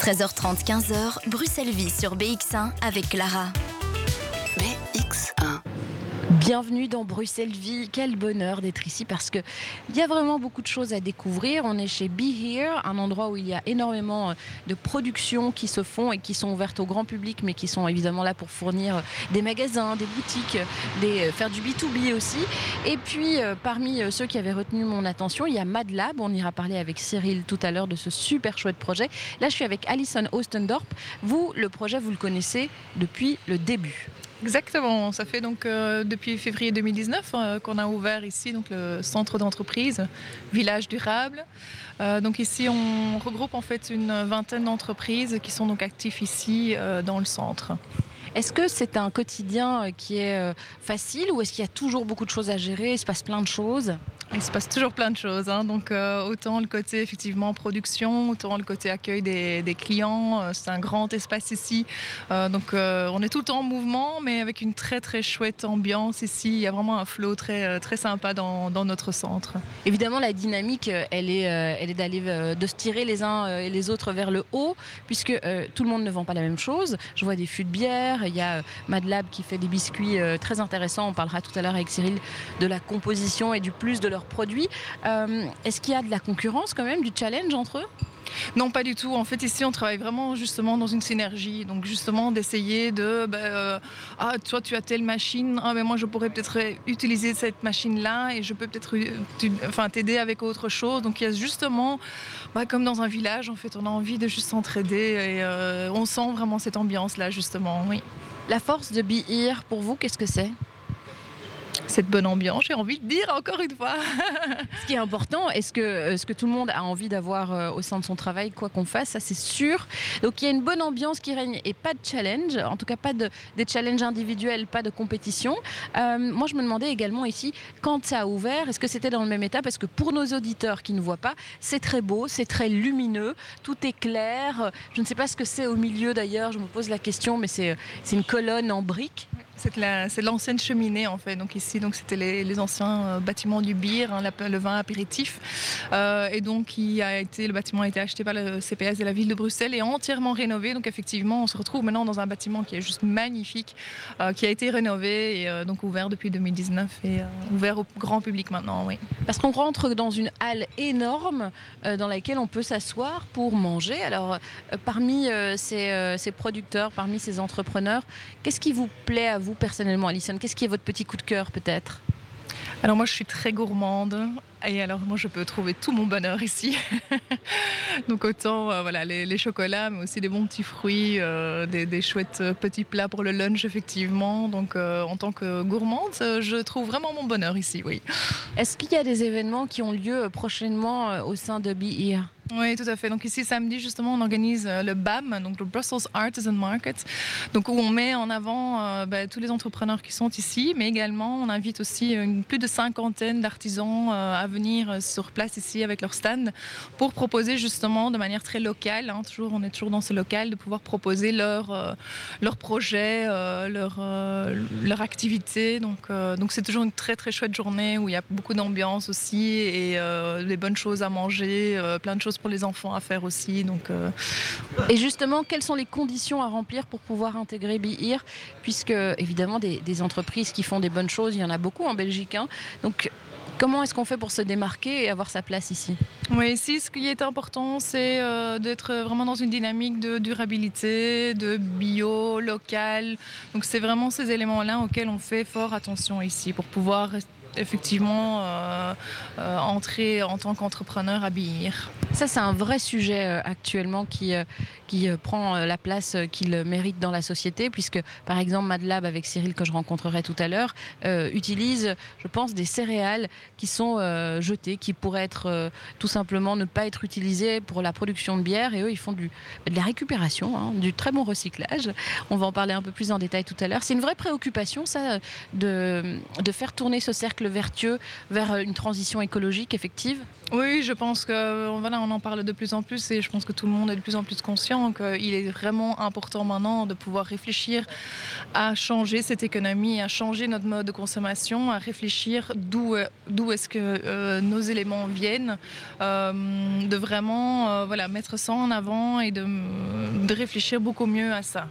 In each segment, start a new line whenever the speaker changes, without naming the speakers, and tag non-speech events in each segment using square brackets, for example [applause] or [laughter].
13h30, 15h, Bruxelles Vie sur BX1 avec Clara.
BX1.
Bienvenue dans Bruxelles Vie. Quel bonheur d'être ici parce que il y a vraiment beaucoup de choses à découvrir. On est chez Be Here, un endroit où il y a énormément de productions qui se font et qui sont ouvertes au grand public, mais qui sont évidemment là pour fournir des magasins, des boutiques, des, faire du B2B aussi. Et puis, euh, parmi ceux qui avaient retenu mon attention, il y a Mad Lab. On ira parler avec Cyril tout à l'heure de ce super chouette projet. Là, je suis avec Alison Ostendorp. Vous, le projet, vous le connaissez depuis le début.
Exactement, ça fait donc euh, depuis février 2019 euh, qu'on a ouvert ici donc le centre d'entreprise Village durable. Euh, donc ici on regroupe en fait une vingtaine d'entreprises qui sont donc actifs ici dans le centre.
Est-ce que c'est un quotidien qui est facile ou est-ce qu'il y a toujours beaucoup de choses à gérer Il se passe plein de choses?
Il se passe toujours plein de choses, hein. donc euh, autant le côté effectivement production, autant le côté accueil des, clients. Euh, c'est un grand espace ici, Euh, donc on est tout le temps en mouvement, mais avec une très très chouette ambiance ici. Il y a vraiment un flow très très sympa dans, dans notre centre.
Évidemment, la dynamique, elle est, elle est d'aller de se tirer les uns et les autres vers le haut, puisque tout le monde ne vend pas la même chose. Je vois des fûts de bière. Il y a euh, Mad Lab qui fait des biscuits très intéressants. On parlera tout à l'heure avec Cyril de la composition et du plus de leurs produits. Euh, Est-ce qu'il y a de la concurrence quand même, du challenge entre eux?
Non, pas du tout. En fait, ici, on travaille vraiment justement dans une synergie. Donc, justement, d'essayer de. bah, euh, ah, toi, tu as telle machine. Ah, mais moi, je pourrais peut-être utiliser cette machine-là et je peux peut-être euh, enfin, t'aider avec autre chose. Donc, il y a justement, bah, comme dans un village, en fait, on a envie de juste s'entraider et euh, on sent vraiment cette ambiance-là, justement. Oui.
La force de Be Here, pour vous, qu'est-ce que c'est?
Cette bonne ambiance, j'ai envie de dire encore une fois. [laughs]
Ce qui est important, est-ce que, euh, que tout le monde a envie d'avoir euh, au sein de son travail, quoi qu'on fasse, ça c'est sûr. Donc il y a une bonne ambiance qui règne et pas de challenge, en tout cas pas de, des challenges individuels, pas de compétition. Euh, moi je me demandais également ici, quand ça a ouvert, est-ce que c'était dans le même état? Parce que pour nos auditeurs qui ne voient pas, c'est très beau, c'est très lumineux, tout est clair. Je ne sais pas ce que c'est au milieu d'ailleurs, je me pose la question, mais c'est c'est une colonne en briques.
C'est la- c'est l'ancienne cheminée en fait. Donc ici, donc c'était les, anciens euh, bâtiments du beer, hein, le vin apéritif. Euh, et donc il a été, le bâtiment a été acheté par le CPS de la ville de Bruxelles et entièrement rénové. Donc effectivement, on se retrouve maintenant dans un bâtiment qui est juste magnifique, euh, qui a été rénové et donc ouvert depuis 2019 et ouvert au grand public maintenant. Oui.
Parce qu'on rentre dans une halle énorme dans laquelle on peut s'asseoir pour manger. Alors, parmi ces, ces producteurs, parmi ces entrepreneurs, qu'est-ce qui vous plaît à vous personnellement, Alison? Qu'est-ce qui est votre petit coup de cœur peut-être?
Alors moi, je suis très gourmande. Et alors moi, je peux trouver tout mon bonheur ici. [laughs] Donc autant euh, voilà les, les chocolats, mais aussi des bons petits fruits, euh, des, des chouettes euh, petits plats pour le lunch effectivement. Donc euh, en tant que gourmande, je trouve vraiment mon bonheur ici. Oui.
Est-ce qu'il y a des événements qui ont lieu prochainement au sein de Be Here?
Oui, tout à fait. Donc ici, samedi, justement, on organise euh, le BAM, donc le Brussels Artisan Market, donc où on met en avant euh, bah, tous les entrepreneurs qui sont ici, mais également on invite aussi une, plus de cinquantaine d'artisans euh, à venir euh, sur place ici avec leur stand pour proposer justement de manière très locale, hein, toujours, on est toujours dans ce local, de pouvoir proposer leur, euh, leur projet, euh, leur, euh, activité. Donc euh, donc c'est toujours une très très chouette journée où il y a beaucoup d'ambiance aussi et euh, des bonnes choses à manger, euh, plein de choses pour les enfants à faire aussi. Donc euh,
Et justement, quelles sont les conditions à remplir pour pouvoir intégrer Here Puisque, évidemment, des, des entreprises qui font des bonnes choses, il y en a beaucoup en Belgique. hein. Donc, comment est-ce qu'on fait pour se démarquer et avoir sa place ici?
Oui, ici, ce qui est important, c'est euh, d'être vraiment dans une dynamique de durabilité, de bio, local. Donc, c'est vraiment ces éléments-là auxquels on fait fort attention ici pour pouvoir effectivement euh, euh, entrer en tant qu'entrepreneur à Bihir.
Ça, c'est un vrai sujet euh, actuellement qui, qui prend la place qu'il mérite dans la société, puisque, par exemple, MadLab, avec Cyril, que je rencontrerai tout à l'heure, utilise, je pense, des céréales qui sont jetées, qui pourraient être tout simplement ne pas être utilisées pour la production de bière. Et eux, ils font du, de la récupération, hein, du très bon recyclage. On va en parler un peu plus en détail tout à l'heure. C'est une vraie préoccupation, ça, de, de faire tourner ce cercle cercle vertueux vers une transition écologique effective?
Oui, je pense que voilà, on en parle de plus en plus et je pense que tout le monde est de plus en plus conscient qu'il est vraiment important maintenant de pouvoir réfléchir à changer cette économie, à changer notre mode de consommation, à réfléchir d'où d'où est-ce que euh, nos éléments viennent, euh, de vraiment euh, voilà mettre ça en avant et de, de réfléchir beaucoup mieux à ça.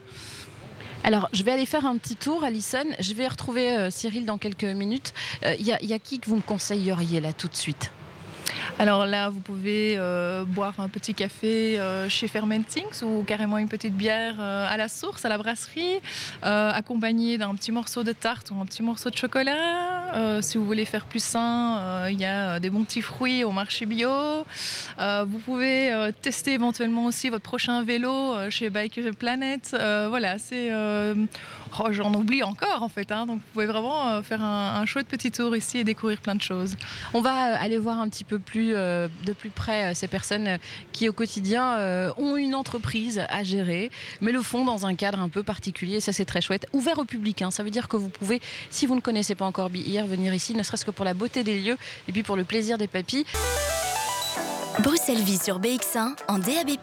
Alors, je vais aller faire un petit tour, Alison. Je vais retrouver Cyril dans quelques minutes. Il y, y, a qui que vous me conseilleriez là tout de suite?
Alors là, vous pouvez euh, boire un petit café euh, chez Fermentings ou carrément une petite bière euh, à la source, à la brasserie, accompagnée d'un petit morceau de tarte ou un petit morceau de chocolat. si vous voulez faire plus sain, il y a des bons petits fruits au marché bio. vous pouvez tester éventuellement aussi votre prochain vélo chez Bike Planet. voilà, c'est Oh, j'en oublie encore en fait. Hein. donc vous pouvez vraiment euh, faire un, chouette petit tour ici et découvrir plein de choses.
On va euh, aller voir un petit peu plus euh, de plus près ces personnes qui au quotidien ont une entreprise à gérer, mais le font dans un cadre un peu particulier. Ça c'est très chouette. Ouvert au public, hein. ça veut dire que vous pouvez, si vous ne connaissez pas encore Bihir, venir ici, ne serait-ce que pour la beauté des lieux et puis pour le plaisir des papilles.
Bruxelles Vie sur BX1 en DAB+.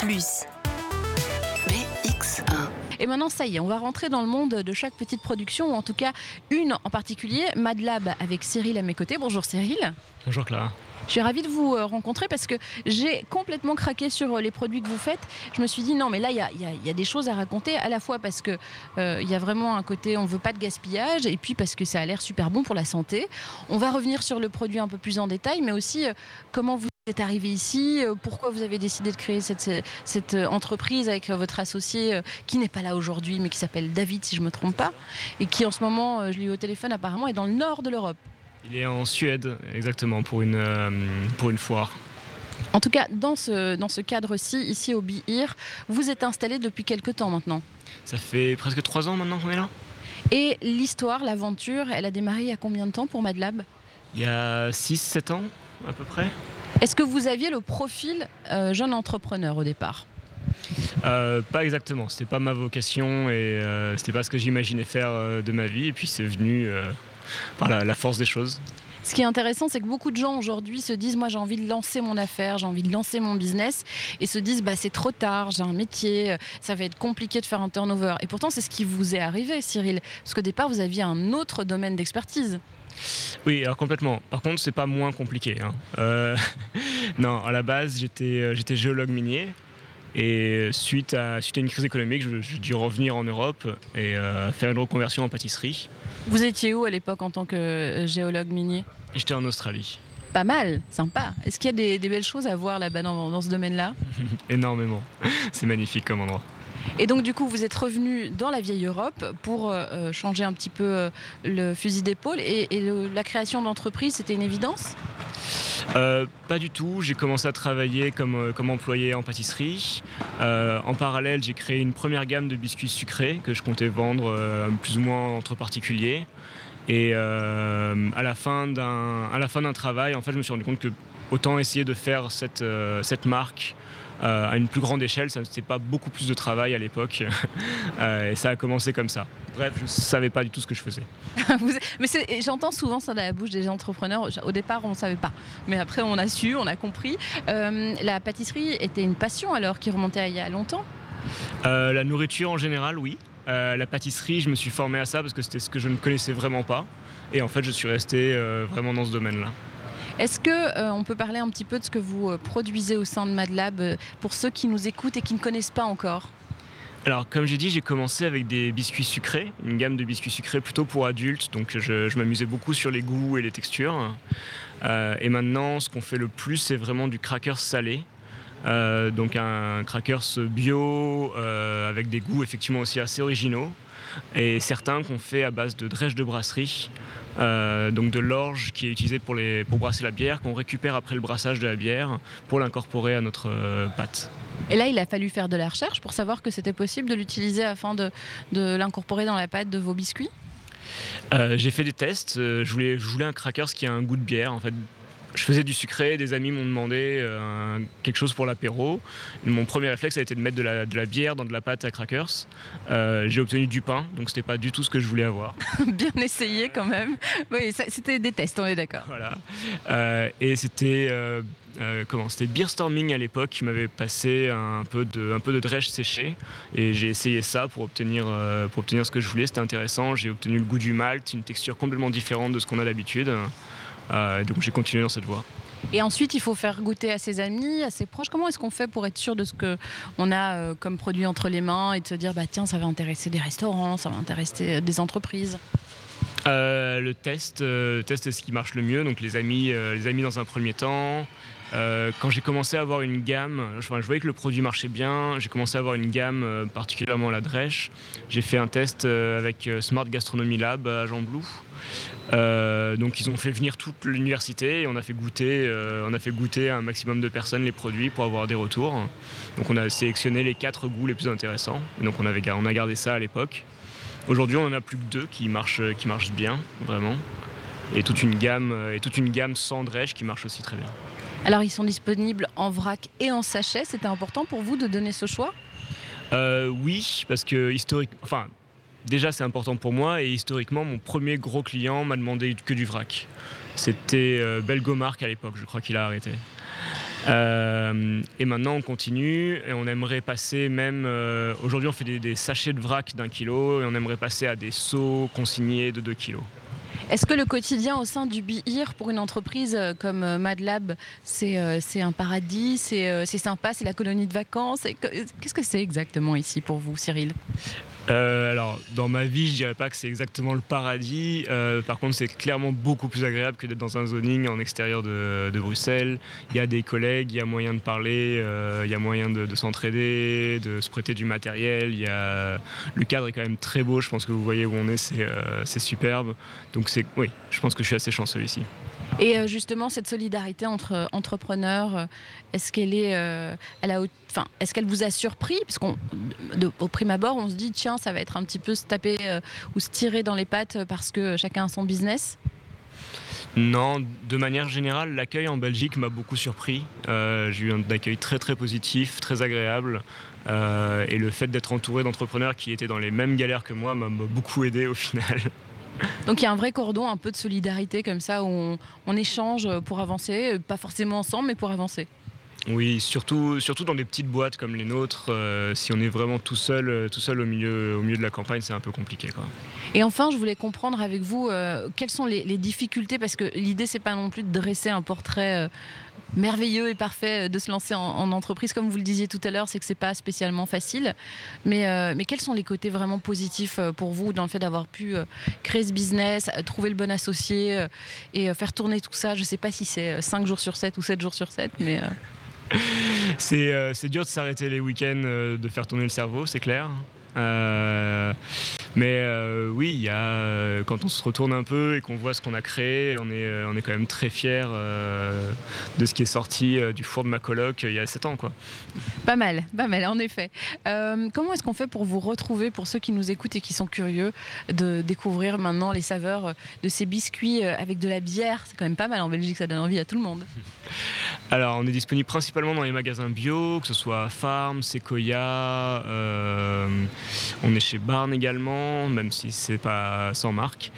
Et maintenant, ça y est, on va rentrer dans le monde de chaque petite production, ou en tout cas une en particulier, Madlab avec Cyril à mes côtés. Bonjour Cyril.
Bonjour Clara.
Je suis ravie de vous euh, rencontrer parce que j'ai complètement craqué sur euh, les produits que vous faites. Je me suis dit non, mais là, il y a, des choses à raconter, à la fois parce qu'il euh, il y a vraiment un côté on ne veut pas de gaspillage et puis parce que ça a l'air super bon pour la santé. On va revenir sur le produit un peu plus en détail, mais aussi comment vous êtes arrivé ici, pourquoi vous avez décidé de créer cette, cette entreprise avec votre associé qui n'est pas là aujourd'hui, mais qui s'appelle David, si je ne me trompe pas, et qui en ce moment, je l'ai eu au téléphone, apparemment est dans le nord de l'Europe?
Il est en Suède, exactement, pour une, euh, pour une foire.
En tout cas, dans ce, dans ce cadre-ci, ici au BIR, vous êtes installé depuis quelques temps maintenant?
Ça fait presque trois ans maintenant qu'on est là.
Et l'histoire, l'aventure, elle a démarré il y a combien de temps pour Madlab
Il y a 6-7 ans à peu près.
Est-ce que vous aviez le profil euh, jeune entrepreneur au départ?
Euh, pas exactement, c'était pas ma vocation et c'était pas ce que j'imaginais faire de ma vie. Et puis c'est venu par la, force des choses.
Ce qui est intéressant, c'est que beaucoup de gens aujourd'hui se disent moi j'ai envie de lancer mon affaire, j'ai envie de lancer mon business et se disent bah c'est trop tard, j'ai un métier, ça va être compliqué de faire un turnover. Et pourtant c'est ce qui vous est arrivé, Cyril, parce qu'au départ vous aviez un autre domaine d'expertise.
Oui, alors complètement. Par contre, c'est pas moins compliqué. Hein. Euh, [laughs] non, à la base, j'étais, euh, j'étais géologue minier. Et suite à, suite à une crise économique, j'ai dû revenir en Europe et euh, faire une reconversion en pâtisserie.
Vous étiez où à l'époque en tant que géologue minier?
J'étais en Australie.
Pas mal, sympa. Est-ce qu'il y a des, belles choses à voir là-bas dans, ce domaine-là? [laughs]
Énormément. C'est magnifique comme endroit.
Et donc du coup, vous êtes revenu dans la vieille Europe pour euh, changer un petit peu le fusil d'épaule et, la création d'entreprise, c'était une évidence?
Euh, pas du tout. J'ai commencé à travailler comme, euh, comme employé en pâtisserie. Euh, en parallèle, j'ai créé une première gamme de biscuits sucrés que je comptais vendre plus ou moins entre particuliers. Et à la fin d'un travail, en fait, je me suis rendu compte que autant essayer de faire cette, cette marque euh, à une plus grande échelle. Ça n'était pas beaucoup plus de travail à l'époque. [laughs] Euh, et ça a commencé comme ça. Bref, je ne savais pas du tout ce que je faisais. [laughs]
Mais j'entends souvent ça dans la bouche des entrepreneurs. Au départ, on ne savait pas. Mais après, on a su, on a compris. Euh, la pâtisserie était une passion alors qui remontait il y a longtemps?
La nourriture en général, oui. la pâtisserie, je me suis formé à ça parce que c'était ce que je ne connaissais vraiment pas. Et en fait, je suis resté vraiment dans ce domaine-là.
Est-ce que euh, on peut parler un petit peu de ce que vous euh, produisez au sein de Madlab euh, pour ceux qui nous écoutent et qui ne connaissent pas encore?
Alors, comme j'ai dit, j'ai commencé avec des biscuits sucrés, une gamme de biscuits sucrés plutôt pour adultes, donc je, m'amusais beaucoup sur les goûts et les textures. et maintenant, ce qu'on fait le plus, c'est vraiment du crackers salé. donc un crackers bio avec des goûts effectivement aussi assez originaux et certains qu'on fait à base de drèche de brasserie, euh, donc de l'orge qui est utilisée pour, les, pour brasser la bière, qu'on récupère après le brassage de la bière pour l'incorporer à notre euh, pâte.
Et là, il a fallu faire de la recherche pour savoir que c'était possible de l'utiliser afin de, de l'incorporer dans la pâte de vos biscuits?
Euh, J'ai fait des tests. Je voulais, je voulais un crackers qui a un goût de bière. En fait, je faisais du sucré, des amis m'ont demandé quelque chose pour l'apéro. Mon premier réflexe a été de mettre de la, de la bière dans de la pâte à crackers. j'ai obtenu du pain, donc c'était pas du tout ce que je voulais avoir. [laughs]
Bien essayé quand même. Oui, c'était des tests, on est d'accord.
Voilà. et c'était euh, comment C'était Beerstorming à l'époque qui m'avait passé un peu de, un peu de drèche séché et j'ai essayé ça pour obtenir, euh, pour obtenir ce que je voulais. C'était intéressant. J'ai obtenu le goût du malt, une texture complètement différente de ce qu'on a d'habitude. Euh, donc j'ai continué dans cette voie.
Et ensuite, il faut faire goûter à ses amis, à ses proches. Comment est-ce qu'on fait pour être sûr de ce qu'on a comme produit entre les mains et de se dire, bah tiens, ça va intéresser des restaurants, ça va intéresser des entreprises?
Le test, test est ce qui marche le mieux. Donc les amis, les amis dans un premier temps, euh, quand j'ai commencé à avoir une gamme, je voyais que le produit marchait bien, j'ai commencé à avoir une gamme, euh, particulièrement la Dresch. J'ai fait un test euh, avec Smart Gastronomy Lab à Jean Blou. Donc ils ont fait venir toute l'université et on a fait goûter, on a fait goûter à un maximum de personnes les produits pour avoir des retours. Donc on a sélectionné les quatre goûts les plus intéressants. donc on, avait, on a gardé ça à l'époque. Aujourd'hui on en a plus que deux qui marchent, qui marchent bien, vraiment. Et toute une gamme, et toute une gamme sans Dresch qui marche aussi très bien.
Alors ils sont disponibles en vrac et en sachet. C'était important pour vous de donner ce choix?
Euh, Oui, parce que historique, enfin déjà c'est important pour moi et historiquement mon premier gros client m'a demandé que du vrac. C'était euh, à l'époque, je crois qu'il a arrêté. Euh, et maintenant on continue et on aimerait passer même. Aujourd'hui on fait des, sachets de vrac d'un kilo et on aimerait passer à des seaux consignés de 2 kilos.
Est-ce que le quotidien au sein du BIR pour une entreprise euh, comme euh, MadLab, euh, c'est un paradis, c'est sympa, c'est la colonie de vacances? Qu'est-ce que c'est exactement ici pour vous, Cyril?
Euh, alors, dans ma vie, je dirais pas que c'est exactement le paradis. Euh, par contre, c'est clairement beaucoup plus agréable que d'être dans un zoning en extérieur de, Bruxelles. Il y a des collègues, il y a moyen de parler, euh, il y a moyen de, s'entraider, de se prêter du matériel. Y a... Le cadre est quand même très beau. Je pense que vous voyez où on est, c'est superbe. Donc, c'est oui, je pense que je suis assez chanceux ici.
Et euh, justement, cette solidarité entre euh, entrepreneurs, euh, est-ce qu'elle est, enfin, est-ce qu'elle vous a surpris? Parce qu'au prime abord, on se dit tiens, ça va être un petit peu se taper ou se tirer dans les pattes parce que chacun a son business?
Non, de manière générale, l'accueil en Belgique m'a beaucoup surpris. J'ai eu un accueil très très positif, très agréable. et le fait d'être entouré d'entrepreneurs qui étaient dans les mêmes galères que moi m'a beaucoup aidé au final.
Donc il y a un vrai cordon, un peu de solidarité comme ça, où on, échange pour avancer, pas forcément ensemble, mais pour avancer.
Oui, surtout, surtout dans des petites boîtes comme les nôtres, euh, si on est vraiment tout seul, euh, tout seul au, milieu, au milieu de la campagne, c'est un peu compliqué.
Et enfin, je voulais comprendre avec vous euh, quelles sont les, les, difficultés, parce que l'idée, c'est pas non plus de dresser un portrait merveilleux et parfait de se lancer en, entreprise. Comme vous le disiez tout à l'heure, c'est que c'est pas spécialement facile. Mais, euh, quels sont les côtés vraiment positifs euh, pour vous dans le fait d'avoir pu euh, créer ce business, trouver le bon associé et faire tourner tout ça? Je sais pas si c'est 5 jours sur 7 ou 7 jours sur 7, mais. [laughs]
c'est dur de s'arrêter les week-ends, de faire tourner le cerveau, c'est clair. Euh, mais euh, oui, il y a, euh, quand on se retourne un peu et qu'on voit ce qu'on a créé, on est, on est quand même très fiers de ce qui est sorti du four de ma coloc il y a 7 ans. Quoi.
Pas mal, pas mal, en effet. comment est-ce qu'on fait pour vous retrouver, pour ceux qui nous écoutent et qui sont curieux de découvrir maintenant les saveurs de ces biscuits avec de la bière? C'est quand même pas mal en Belgique, ça donne envie à tout le monde. [laughs]
Alors, on est disponible principalement dans les magasins bio, que ce soit Farm, Sequoia, on est chez Barn également, même si c'est pas sans marque.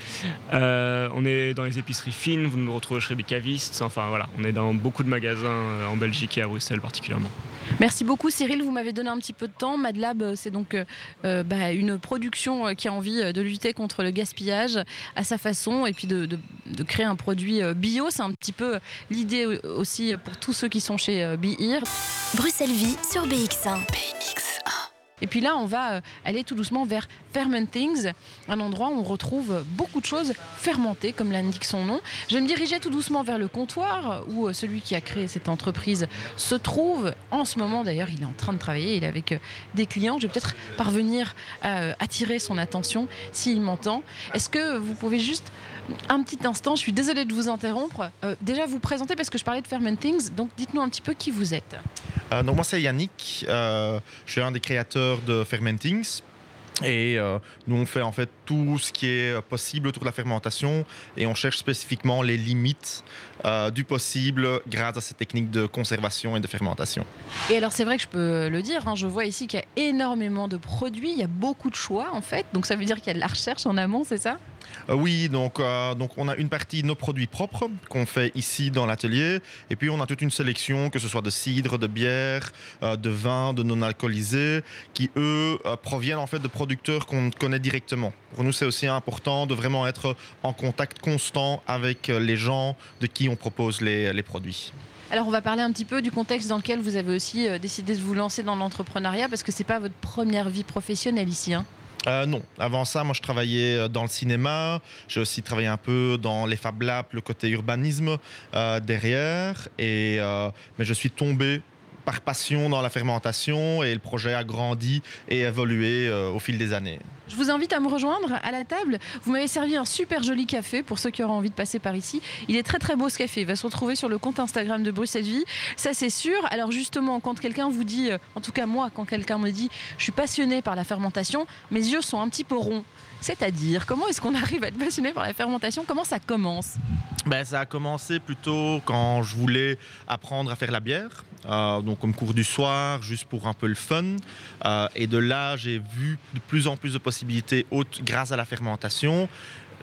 Euh, on est dans les épiceries fines, vous nous retrouverez chez des. Enfin voilà, on est dans beaucoup de magasins euh, en Belgique et à Bruxelles particulièrement.
Merci beaucoup Cyril, vous m'avez donné un petit peu de temps. Madlab, euh, c'est donc bah, une production qui a envie de lutter contre le gaspillage à sa façon et puis de, créer un produit bio. C'est un petit peu l'idée aussi pour tous ceux qui sont chez BIR.
Bruxelles Vie sur BX1.
Et puis là, on va euh, aller tout doucement vers Fermentings, un endroit où on retrouve beaucoup de choses fermentées, comme l'indique son nom. Je vais me diriger tout doucement vers le comptoir où euh, celui qui a créé cette entreprise se trouve. En ce moment, d'ailleurs, il est en train de travailler, il est avec euh, des clients. Je vais peut-être parvenir à attirer son attention s'il m'entend. Est-ce que vous pouvez juste un petit instant, je suis désolée de vous interrompre. déjà, vous présenter parce que je parlais de Fermentings, donc dites-nous un petit peu qui vous êtes.
donc moi c'est Yannick, je suis un des créateurs de Fermentings. Et euh, nous, on fait en fait tout ce qui est possible autour de la fermentation et on cherche spécifiquement les limites euh, du possible grâce à ces techniques de conservation et de fermentation.
Et alors, c'est vrai que je peux le dire, hein, je vois ici qu'il y a énormément de produits, il y a beaucoup de choix en fait. Donc, ça veut dire qu'il y a de la recherche en amont, c'est ça?
euh, oui, donc, euh, donc on a une partie nos produits propres qu'on fait ici dans l'atelier. Et puis on a toute une sélection, que ce soit de cidre, de bière, euh, de vin, de non alcoolisés, qui eux proviennent en fait de producteurs qu'on connaît directement. Pour nous, c'est aussi important de vraiment être en contact constant avec les gens de qui on propose les, les produits.
Alors on va parler un petit peu du contexte dans lequel vous avez aussi décidé de vous lancer dans l'entrepreneuriat parce que c'est pas votre première vie professionnelle ici. Hein.
Euh, non, avant ça, moi je travaillais euh, dans le cinéma, j'ai aussi travaillé un peu dans les Fab Labs, le côté urbanisme euh, derrière, et, mais je suis tombé par passion dans la fermentation et le projet a grandi et évolué au fil des années.
Je vous invite à me rejoindre à la table. Vous m'avez servi un super joli café pour ceux qui auront envie de passer par ici. Il est très très beau ce café. Il va se retrouver sur le compte Instagram de Bruxelles Vie. Ça c'est sûr. Alors justement, quand quelqu'un vous dit, euh, en tout cas moi, quand quelqu'un me dit, je suis passionné par la fermentation, mes yeux sont un petit peu ronds. C'est-à-dire, comment est-ce qu'on arrive à être passionné par la fermentation? Comment ça commence?
Ben, Ça a commencé plutôt quand je voulais apprendre à faire la bière. Euh, donc comme cours du soir, juste pour un peu le fun. Euh, et de là, j'ai vu de plus en plus de possibilités hautes grâce à la fermentation.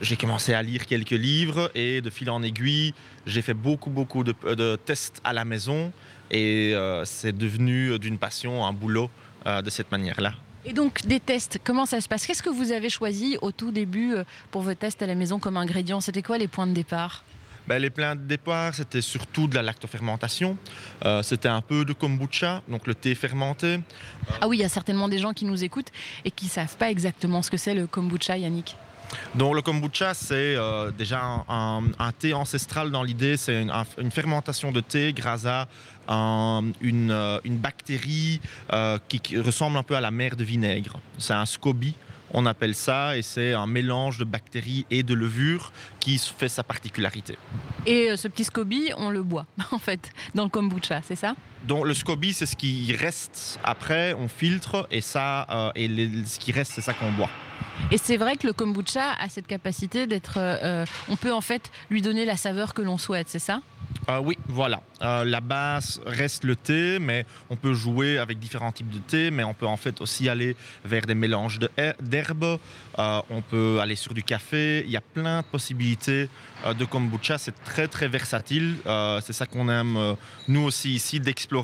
J'ai commencé à lire quelques livres et de fil en aiguille, j'ai fait beaucoup, beaucoup de, tests à la maison et euh, c'est devenu d'une passion un boulot de cette manière-là.
Et donc des tests, comment ça se passe? Qu'est-ce que vous avez choisi au tout début pour vos tests à la maison comme ingrédient? C'était quoi les points de départ?
Ben, les plans de départ, c'était surtout de la lactofermentation. Euh, c'était un peu de kombucha, donc le thé fermenté.
Ah oui, il y a certainement des gens qui nous écoutent et qui ne savent pas exactement ce que c'est le kombucha, Yannick.
Donc le kombucha, c'est euh, déjà un, thé ancestral dans l'idée, c'est une, fermentation de thé grâce à une, euh, une, bactérie qui, ressemble un peu à la mer de vinaigre. C'est un SCOBY, on appelle ça, et c'est un mélange de bactéries et de levure qui fait sa particularité.
Et euh, ce petit SCOBY, on le boit, [laughs] en fait, dans le kombucha, c'est ça?
Donc le SCOBY, c'est ce qui reste après, on filtre, et ça, euh, et ce qui reste, c'est ça qu'on boit.
Et c'est vrai que le kombucha a cette capacité d'être. Euh, on peut en fait lui donner la saveur que l'on souhaite, c'est ça?
Euh, oui, voilà. Euh, la base reste le thé, mais on peut jouer avec différents types de thé, mais on peut en fait aussi aller vers des mélanges d'herbes, on peut aller sur du café, il y a plein de possibilités de kombucha, c'est très très versatile, c'est ça qu'on aime nous aussi ici, d'explorer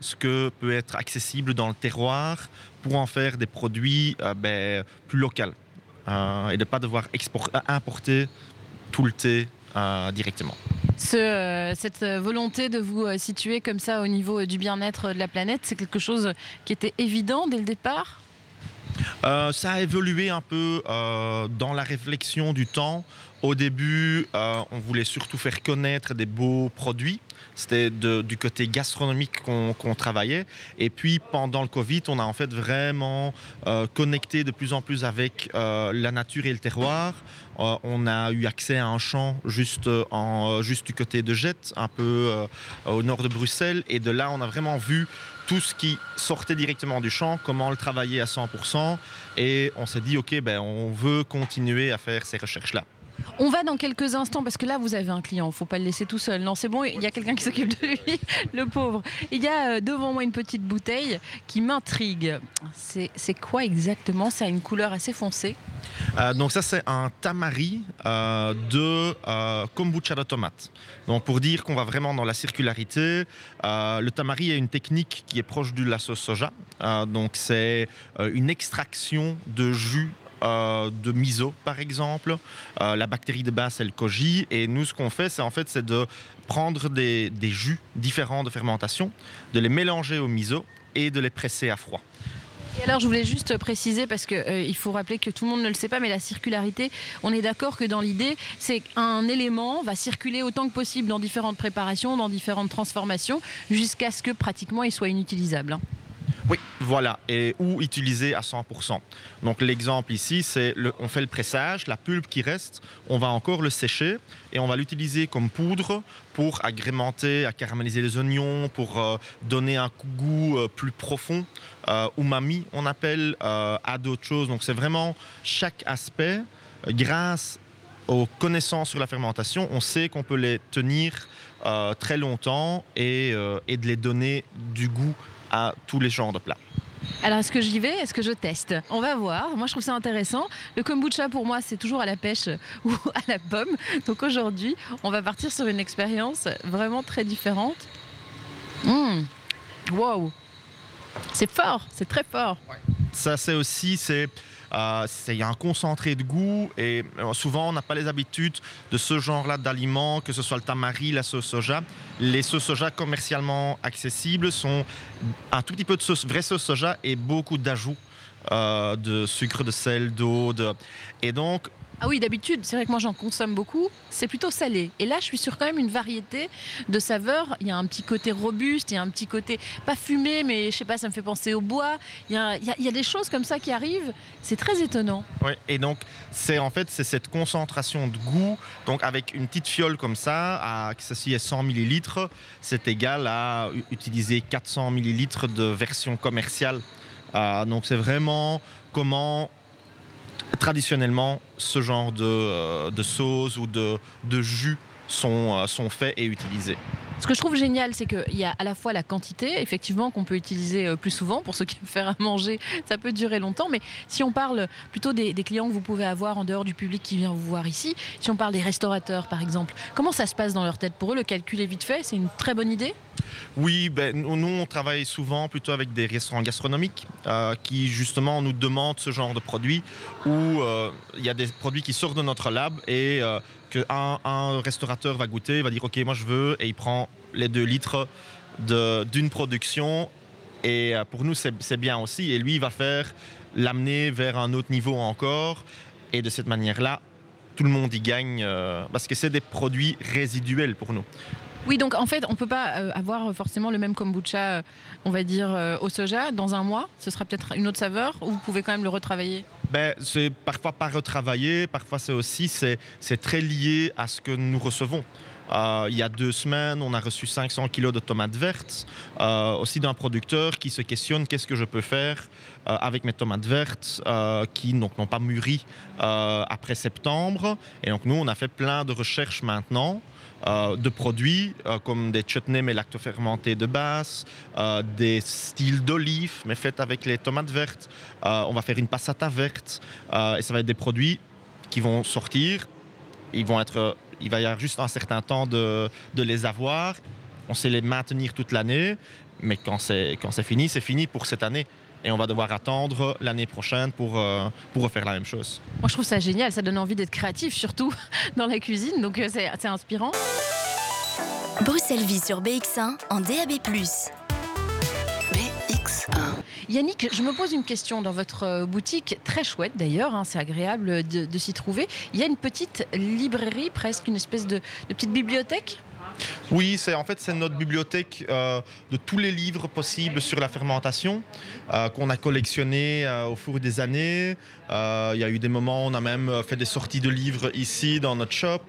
ce que peut être accessible dans le terroir pour en faire des produits ben, plus locaux et de ne pas devoir importer tout le thé directement.
Euh, cette volonté de vous euh, situer comme ça au niveau euh, du bien-être de la planète, c'est quelque chose qui était évident dès le départ?
Ça a évolué un peu dans la réflexion du temps. Au début, on voulait surtout faire connaître des beaux produits. C'était du côté gastronomique qu'on travaillait. Et puis, pendant le Covid, on a en fait vraiment connecté de plus en plus avec la nature et le terroir. Euh, on a eu accès à un champ juste, en, juste du côté de Jette, un peu euh, au nord de Bruxelles. Et de là, on a vraiment vu tout ce qui sortait directement du champ, comment le travailler à 100%. Et on s'est dit, OK, ben, on veut continuer à faire ces recherches-là.
On va dans quelques instants parce que là vous avez un client, il ne faut pas le laisser tout seul. Non, c'est bon, il y a quelqu'un qui s'occupe de lui, [laughs] le pauvre. Il y a euh, devant moi une petite bouteille qui m'intrigue. C'est quoi exactement? Ça a une couleur assez foncée.
Euh, donc ça c'est un tamari euh, de kombucha de tomate. Donc pour dire qu'on va vraiment dans la circularité, le tamari est une technique qui est proche de la sauce soja. donc c'est une extraction de jus euh, de miso, par exemple. Euh, la bactérie de base, c'est le koji. Et nous, ce qu'on fait, c'est en fait, c'est de prendre des, jus différents de fermentation, de les mélanger au miso et de les presser à froid.
Et alors, je voulais juste préciser, parce qu'il euh, faut rappeler que tout le monde ne le sait pas, mais la circularité, on est d'accord que dans l'idée, c'est qu'un élément va circuler autant que possible dans différentes préparations, dans différentes transformations, jusqu'à ce que pratiquement il soit inutilisable. Hein.
Oui, voilà, et ou utilisé à 100%. Donc l'exemple ici, c'est on fait le pressage, la pulpe qui reste, on va encore le sécher et on va l'utiliser comme poudre pour agrémenter, à caraméliser les oignons, pour euh, donner un goût euh, plus profond, euh, umami on appelle, euh, à d'autres choses. Donc c'est vraiment chaque aspect, grâce aux connaissances sur la fermentation, on sait qu'on peut les tenir très longtemps et de les donner du goût à tous les genres de plats.
Alors, est-ce que j'y vais? Est-ce que je teste? On va voir. Moi, je trouve ça intéressant. Le kombucha, pour moi, c'est toujours à la pêche [laughs] ou à la pomme. Donc aujourd'hui, on va partir sur une expérience vraiment très différente. Mmh. Wow C'est fort, c'est très fort.
Ça, c'est aussi, c'est euh, il y a un concentré de goût et euh, souvent on n'a pas les habitudes de ce genre-là d'aliments, que ce soit le tamari, la sauce soja. Les sauces soja commercialement accessibles sont un tout petit peu de sauce, vraie sauce soja et beaucoup d'ajouts euh, de sucre, de sel, d'eau. De... Et donc,
Ah oui, d'habitude, c'est vrai que moi j'en consomme beaucoup, c'est plutôt salé. Et là, je suis sur quand même une variété de saveurs. Il y a un petit côté robuste, il y a un petit côté pas fumé, mais je sais pas, ça me fait penser au bois. Il y a, des choses comme ça qui arrivent. C'est très étonnant.
Ouais, et donc, c'est en fait c'est cette concentration de goût. Donc, avec une petite fiole comme ça, à, ceci est 100 millilitres, c'est égal à utiliser 400 millilitres de version commerciale. Euh, donc, c'est vraiment comment traditionnellement ce genre de, euh, de sauce ou de, jus sont, euh, sont faits et utilisés.
Ce que je trouve génial, c'est qu'il y a à la fois la quantité, effectivement, qu'on peut utiliser euh, plus souvent pour ceux qui aiment faire à manger. Ça peut durer longtemps, mais si on parle plutôt des, clients que vous pouvez avoir en dehors du public qui vient vous voir ici, si on parle des restaurateurs, par exemple, comment ça se passe dans leur tête Pour eux, le calcul est vite fait, c'est une très bonne idée?
Oui, ben, nous, on travaille souvent plutôt avec des restaurants gastronomiques euh, qui justement nous demandent ce genre de produits où euh, il y a des produits qui sortent de notre lab et qu'un un restaurateur va goûter, va dire ok moi je veux et il prend les deux litres de- d'une production et euh, pour nous c'est bien aussi et lui il va faire l'amener vers un autre niveau encore et de cette manière-là tout le monde y gagne euh, parce que c'est des produits résiduels pour nous.
Oui, donc en fait, on ne peut pas euh, avoir forcément le même kombucha, on va dire, au soja dans un mois. Ce sera peut-être une autre saveur ou vous pouvez quand même le retravailler?
Ben, c'est parfois pas retravaillé, parfois c'est aussi c'est, très lié à ce que nous recevons. Euh, il y a deux semaines, on a reçu 500 kilos de tomates vertes, euh, aussi d'un producteur qui se questionne qu'est-ce que je peux faire euh, avec mes tomates vertes qui n'ont pas mûri après septembre. Et donc nous, on a fait plein de recherches maintenant. Euh, de produits euh, comme des chutneys mais lactofermentés de base, euh, des styles d'olives mais faites avec les tomates vertes. On va faire une passata verte et ça va être des produits qui vont sortir. Ils vont être, il va y avoir juste un certain temps de, de les avoir. On sait les maintenir toute l'année, mais quand c'est fini, c'est fini pour cette année. Et on va devoir attendre l'année prochaine pour, euh, pour refaire la même chose.
Moi, je trouve ça génial. Ça donne envie d'être créatif, surtout [laughs] dans la cuisine. Donc, euh, c'est inspirant.
Bruxelles Vie sur BX1 en DAB+.
BX1.
Yannick, je me pose une question dans votre euh, boutique, très chouette d'ailleurs, hein, c'est agréable de, de s'y trouver. Il y a une petite librairie, presque une espèce de, de petite bibliothèque?
Oui, c'est en fait c'est notre bibliothèque euh, de tous les livres possibles sur la fermentation euh, qu'on a collectionnés euh, au cours des années. Il y a eu des moments où on a même fait des sorties de livres ici dans notre shop.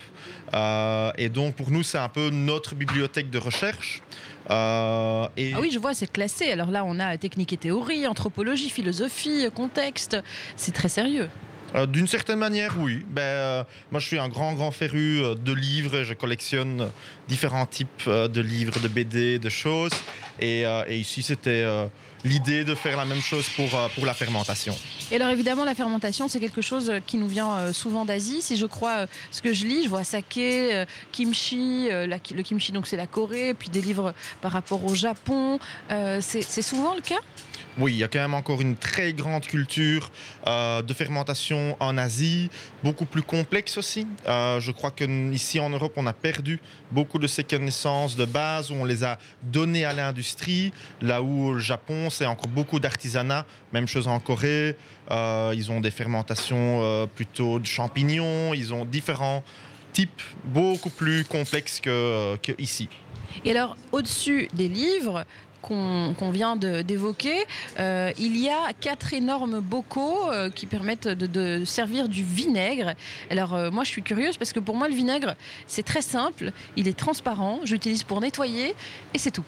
Et donc pour nous c'est un peu notre bibliothèque de recherche.
Ah oui, je vois, c'est classé. Alors là, on a technique et théorie, anthropologie, philosophie, contexte. C'est très sérieux.
Euh, D'une certaine manière, oui. Ben, euh, moi, je suis un grand, grand féru euh, de livres. Je collectionne différents types de livres, de BD, de choses. Et, ici, c'était l'idée de faire la même chose pour, pour la fermentation.
Et alors évidemment, la fermentation, c'est quelque chose qui nous vient souvent d'Asie. Si je crois ce que je lis, je vois saké, kimchi, le kimchi donc c'est la Corée, puis des livres par rapport au Japon. C'est souvent le cas?
Oui, il y a quand même encore une très grande culture euh, de fermentation en Asie, beaucoup plus complexe aussi. Euh, je crois qu'ici en Europe, on a perdu beaucoup de ces connaissances de base, où on les a données à l'industrie, là où au Japon, c'est encore beaucoup d'artisanat. Même chose en Corée, euh, ils ont des fermentations plutôt de champignons, ils ont différents types beaucoup plus complexes que, que.
Et alors, au-dessus des livres, qu'on vient d'évoquer, euh, il y a quatre énormes bocaux euh, qui permettent de, de servir du vinaigre. Alors euh, moi je suis curieuse parce que pour moi le vinaigre c'est très simple, il est transparent, j'utilise pour nettoyer et c'est tout.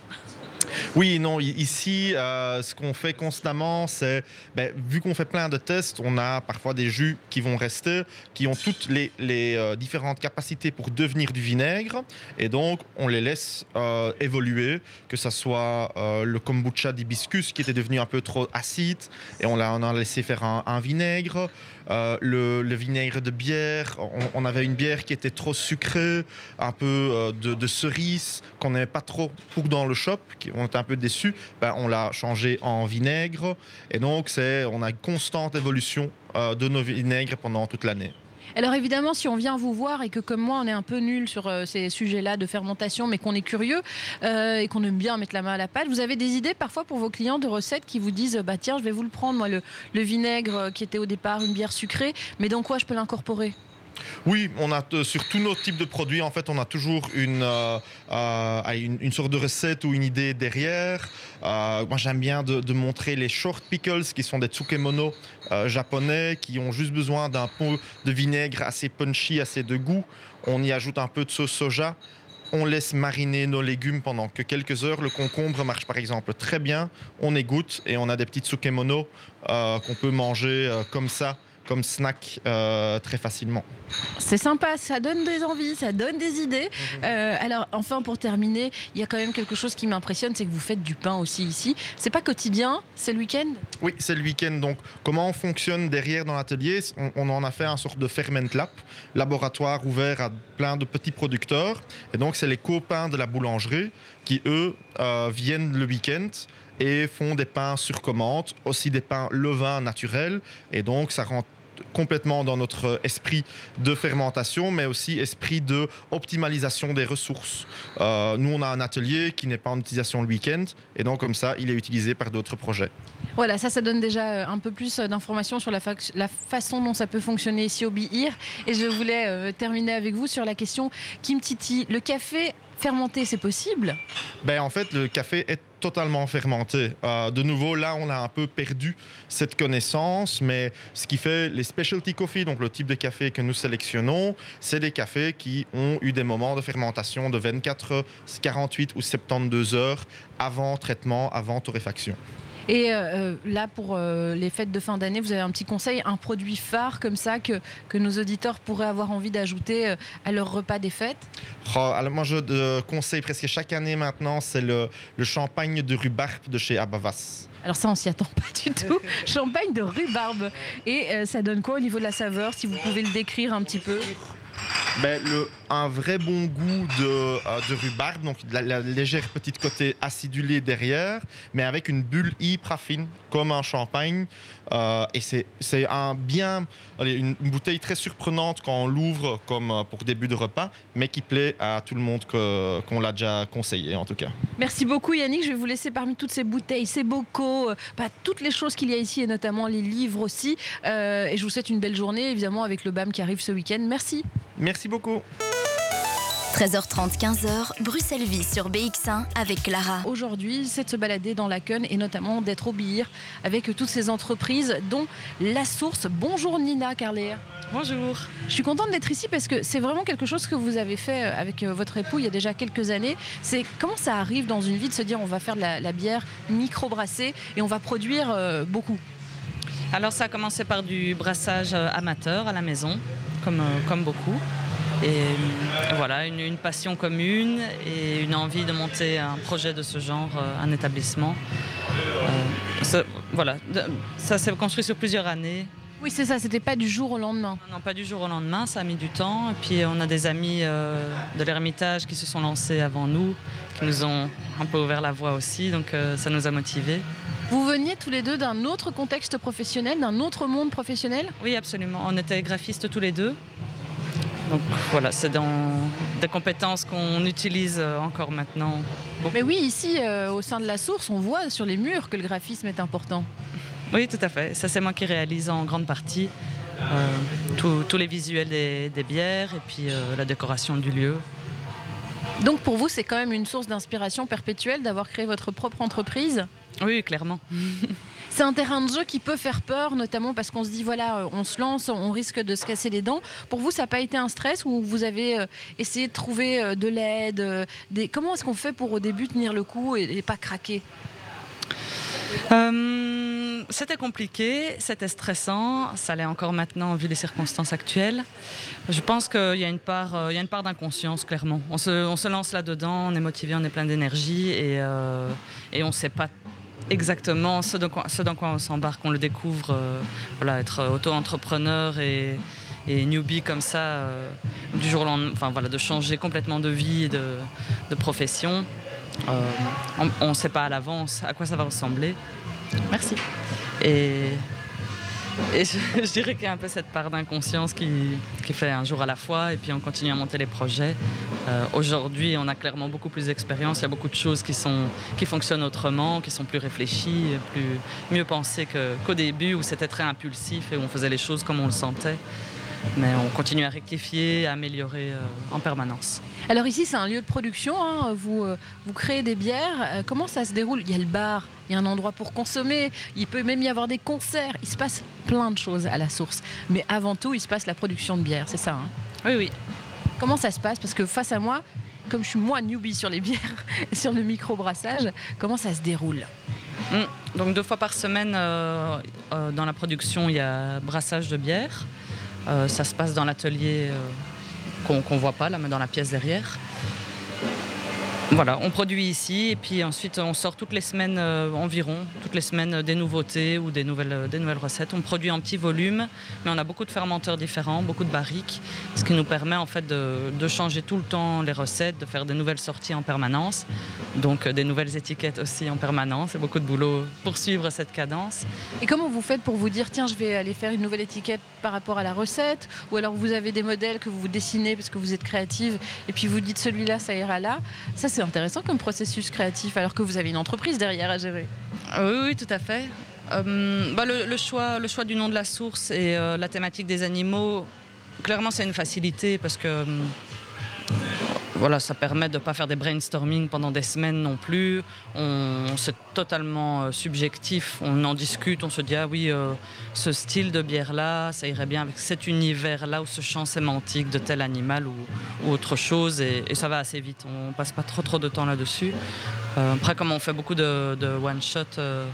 Oui, non, ici, euh, ce qu'on fait constamment, c'est, ben, vu qu'on fait plein de tests, on a parfois des jus qui vont rester, qui ont toutes les, euh, différentes capacités pour devenir du vinaigre, et donc on les laisse euh, évoluer, que ce soit le kombucha d'hibiscus qui était devenu un peu trop acide, et on l'a on a laissé faire un vinaigre. Euh, le, vinaigre de bière, on, avait une bière qui était trop sucrée, un peu euh, de, de cerise qu'on n'aimait pas trop pour dans le shop, on était un peu déçus. Ben, on l'a changé en vinaigre et donc c'est on a une constante évolution euh, de nos vinaigres pendant toute l'année.
Alors évidemment, si on vient vous voir et que comme moi, on est un peu nul sur euh, ces sujets-là de fermentation, mais qu'on est curieux euh, et qu'on aime bien mettre la main à la pâte, vous avez des idées parfois pour vos clients de recettes qui vous disent, bah tiens, je vais vous le prendre, moi, le, vinaigre euh, qui était au départ une bière sucrée, mais dans quoi je peux l'incorporer?
Oui, on a euh, sur tous nos types de produits, en fait, on a toujours une, euh, euh, une, sorte de recette ou une idée derrière. Moi, j'aime bien de, montrer les short pickles, qui sont des tsukemono japonais, qui ont juste besoin d'un pot de vinaigre assez punchy, assez de goût. On y ajoute un peu de sauce soja. On laisse mariner nos légumes pendant que quelques heures. Le concombre marche par exemple très bien. On égoutte et on a des petits tsukemono qu'on peut manger comme ça, comme snack euh, très facilement.
C'est sympa, ça donne des envies, ça donne des idées. Euh, alors enfin, pour terminer, il y a quand même quelque chose qui m'impressionne, c'est que vous faites du pain aussi ici. C'est pas quotidien, c'est le week-end?
Oui, c'est le week-end. Donc, comment on fonctionne derrière dans l'atelier? On, on en a fait un sorte de ferment lab, laboratoire ouvert à plein de petits producteurs. Et donc, c'est les copains de la boulangerie qui, eux, euh, viennent le week-end et font des pains sur commande, aussi des pains levain naturels. Et donc, ça rentre complètement dans notre esprit de fermentation, mais aussi esprit de optimalisation des ressources. Euh, nous, on a un atelier qui n'est pas en utilisation le week-end, et donc comme ça, il est utilisé par d'autres projets.
Voilà, ça, ça donne déjà euh, un peu plus euh, d'informations sur la, façon dont ça peut fonctionner ici au Bihir. Et je voulais terminer avec vous sur la question Kim Titi. Le café fermenté, c'est possible?
Ben, en fait, le café est totalement fermenté. Euh, de nouveau, là, on a un peu perdu cette connaissance, mais ce qui fait les specialty coffee, donc le type de café que nous sélectionnons, c'est des cafés qui ont eu des moments de fermentation de 24, 48 ou 72 heures avant traitement, avant torréfaction.
Et euh, là, pour euh, les fêtes de fin d'année, vous avez un petit conseil, un produit phare comme ça que, que nos auditeurs pourraient avoir envie d'ajouter euh, à leur repas des fêtes?
Oh, alors moi, je euh, conseille presque chaque année maintenant, c'est le, le champagne de rhubarbe de chez Abavas.
Alors ça, on s'y attend pas du tout. [laughs] Champagne de rhubarbe. Et euh, ça donne quoi au niveau de la saveur, si vous pouvez le décrire un petit peu?
Ben, le, un vrai bon goût de, euh, rhubarbe, donc la, légère petite côté acidulé derrière, mais avec une bulle hyper fine, comme un champagne. Euh, et c'est un bien, une, bouteille très surprenante quand on l'ouvre comme euh, pour début de repas, mais qui plaît à tout le monde qu'on l'a déjà conseillé en tout cas.
Merci beaucoup Yannick, je vais vous laisser parmi toutes ces bouteilles, ces bocaux, toutes les choses qu'il y a ici et notamment les livres aussi. Et je vous souhaite une belle journée évidemment avec le BAM qui arrive ce week-end. Merci.
Merci beaucoup.
13h30, 15h, Bruxelles Vie sur BX1 avec Clara.
Aujourd'hui, c'est de se balader dans la Cun et notamment d'être au Bihir avec toutes ces entreprises dont La Source. Bonjour Nina Carlier.
Bonjour.
Je suis contente d'être ici parce que c'est vraiment quelque chose que vous avez fait euh, avec euh, votre époux il y a déjà quelques années. C'est comment ça arrive dans une vie de se dire on va faire de la, la bière micro-brassée et on va produire euh, beaucoup?
Alors ça a commencé par du brassage amateur à la maison, comme, euh, comme beaucoup. Et euh, voilà, une, passion commune et une envie de monter un projet de ce genre, euh, un établissement. Voilà, ça s'est construit sur plusieurs années.
Oui, c'est ça, c'était pas du jour au lendemain.
Non, pas du jour au lendemain, ça a mis du temps. Et puis on a des amis euh, de l'Ermitage qui se sont lancés avant nous, qui nous ont un peu ouvert la voie aussi, donc euh, ça nous a motivés.
Vous veniez tous les deux d'un autre contexte professionnel, d'un autre monde professionnel?
Oui, absolument. On était graphistes tous les deux. Donc voilà, c'est dans des compétences qu'on utilise euh, encore maintenant.
Mais oui, ici, euh, au sein de la source, on voit sur les murs que le graphisme est important.
Oui, tout à fait. Ça, c'est moi qui réalise en grande partie euh, tous- les visuels des, des bières et puis euh, la décoration du lieu.
Donc pour vous, c'est quand même une source d'inspiration perpétuelle d'avoir créé votre propre entreprise?
Oui, clairement. [laughs]
C'est un terrain de jeu qui peut faire peur, notamment parce qu'on se dit voilà, euh, on se lance, on risque de se casser les dents. Pour vous, ça n'a pas été un stress ou vous avez essayé de trouver de l'aide des... Comment est-ce qu'on fait pour au début tenir le coup et, et pas craquer?
Euh, c'était compliqué, c'était stressant, ça l'est encore maintenant vu les circonstances actuelles. Je pense qu'il y a une part, euh, il y a une part d'inconscience clairement. On se, lance là-dedans, on est motivé, on est plein d'énergie et, euh, on ne sait pas exactement ce dans quoi, on s'embarque. On le découvre, voilà, être auto-entrepreneur et, et newbie comme ça, du jour au lendemain, enfin voilà, de changer complètement de vie, de, de profession. Euh, on ne sait pas à l'avance à quoi ça va ressembler.
Merci.
Et, et je, [laughs] je dirais qu'il y a un peu cette part d'inconscience qui, qui fait un jour à la fois et puis on continue à monter les projets. Euh, Aujourd'hui, on a clairement beaucoup plus d'expérience. Il y a beaucoup de choses qui, sont, qui fonctionnent autrement, qui sont plus réfléchies, plus, mieux pensées qu'au début où c'était très impulsif et où on faisait les choses comme on le sentait. Mais on continue à rectifier, à améliorer euh, en permanence.
Alors ici, c'est un lieu de production. hein. Vous, euh, vous créez des bières. Euh, comment ça se déroule? Il y a le bar, il y a un endroit pour consommer. Il peut même y avoir des concerts. Il se passe plein de choses à la source. Mais avant tout, il se passe la production de bière. C'est ça. hein?
Oui, oui.
Comment ça se passe? Parce que face à moi, comme je suis moi newbie sur les bières [laughs] sur le micro-brassage, comment ça se déroule?
Mm. Donc deux fois par semaine euh, euh, dans la production, il y a brassage de bière. Euh, ça se passe dans l'atelier euh, qu'on qu'on voit pas là, mais dans la pièce derrière. Voilà, on produit ici et puis ensuite on sort toutes les semaines euh, environ, toutes les semaines des nouveautés ou des nouvelles, des nouvelles recettes. On produit en petit volume, mais on a beaucoup de fermenteurs différents, beaucoup de barriques, ce qui nous permet en fait de, changer tout le temps les recettes, de faire des nouvelles sorties en permanence, donc des nouvelles étiquettes aussi en permanence. C'est beaucoup de boulot pour suivre cette cadence.
Et comment vous faites pour vous dire tiens, je vais aller faire une nouvelle étiquette par rapport à la recette Ou alors vous avez des modèles que vous dessinez parce que vous êtes créative et puis vous dites celui-là, ça ira là Ça, c'est intéressant comme processus créatif alors que vous avez une entreprise derrière à gérer.
Euh, Oui, tout à fait. Euh, bah, le, le choix, le choix du nom de la source et euh, la thématique des animaux, clairement, c'est une facilité parce que euh, voilà, ça permet de ne pas faire des brainstorming pendant des semaines non plus. C'est totalement euh, subjectif. On en discute, on se dit ah oui, euh, ce style de bière-là, ça irait bien avec cet univers-là ou ce champ sémantique de tel animal ou, autre chose. Et, ça va assez vite. On passe pas trop trop de temps là-dessus. Euh, après, comme on fait beaucoup de, euh,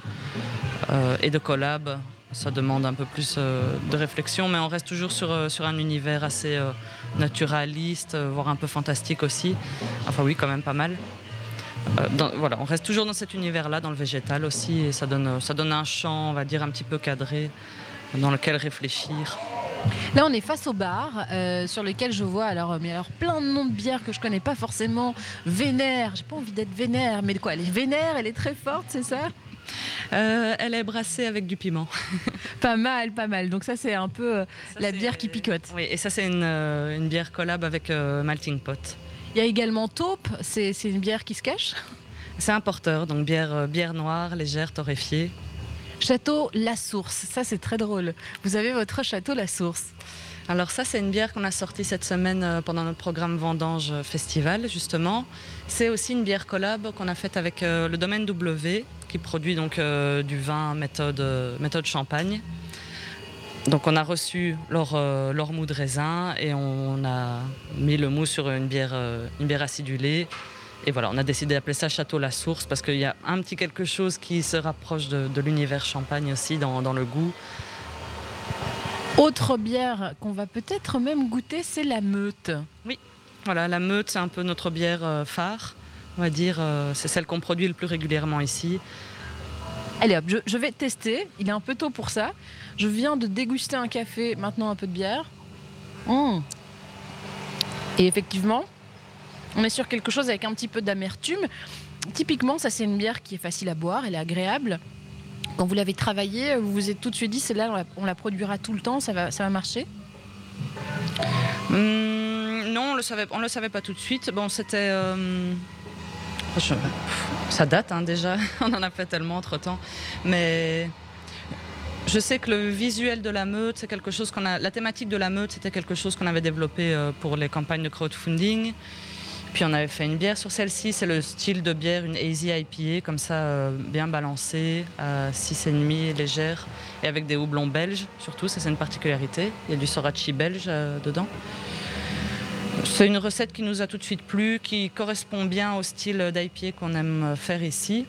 euh, et de collab, ça demande un peu plus de réflexion, mais on reste toujours sur, un univers assez naturaliste, voire un peu fantastique aussi. Enfin oui, quand même pas mal. Euh, voilà, on reste toujours dans cet univers-là, dans le végétal aussi, et ça donne, ça donne un champ, on va dire, un petit peu cadré, dans lequel réfléchir.
Là, on est face au bar euh, sur lequel je vois alors, mais alors plein de noms de bières que je connais pas forcément. Vénère, j'ai pas envie d'être vénère, mais de quoi Elle est vénère, elle est très forte, c'est ça?
Euh, elle est brassée avec du piment. [laughs]
Pas mal, pas mal. Donc ça, c'est un peu euh, la bière qui picote.
Oui, et ça, c'est une, euh, une bière collab avec Malting Pot.
Il y a également taupe, c'est une bière qui se cache?
C'est un porteur, donc bière, bière noire, légère, torréfiée.
Château La Source, ça c'est très drôle. Vous avez votre château La Source.
Alors ça, c'est une bière qu'on a sortie cette semaine pendant notre programme Vendange Festival, justement. C'est aussi une bière collab qu'on a faite avec euh, le domaine W, qui produit donc euh, du vin méthode, euh, méthode champagne. Donc on a reçu leur, euh, leur mou de raisin et on a mis le mou sur une bière, euh, une bière acidulée. Et voilà, on a décidé d'appeler ça Château La Source parce qu'il y a un petit quelque chose qui se rapproche de, de l'univers champagne aussi dans, dans le goût.
Autre bière qu'on va peut-être même goûter, c'est la meute.
Voilà, la meute, c'est un peu notre bière euh, phare, on va dire. euh, c'est celle qu'on produit le plus régulièrement ici.
Allez hop, je, je vais tester. Il est un peu tôt pour ça. Je viens de déguster un café, maintenant un peu de bière. Mmh. Et effectivement, on est sur quelque chose avec un petit peu d'amertume. Typiquement, ça c'est une bière qui est facile à boire, elle est agréable. Quand vous l'avez travaillée, vous vous êtes tout de suite dit, celle-là, on la, on la produira tout le temps, ça va, ça va marcher?
Hum, non, on le savait, le savait pas tout de suite. Bon, c'était. euh, ça date hein, déjà. [laughs] on en a fait tellement entre temps, mais. Je sais que le visuel de la meute, c'est quelque chose qu'on a. La thématique de la meute, c'était quelque chose qu'on avait développé euh, pour les campagnes de crowdfunding. Puis on avait fait une bière sur celle-ci, c'est le style de bière, une hazy IPA, comme ça, euh, bien balancée, à 6,5 légère, et avec des houblons belges, surtout, ça c'est une particularité. Il y a du sorachi belge dedans. C'est une recette qui nous a tout de suite plu, qui correspond bien au style d'IPA qu'on aime faire ici,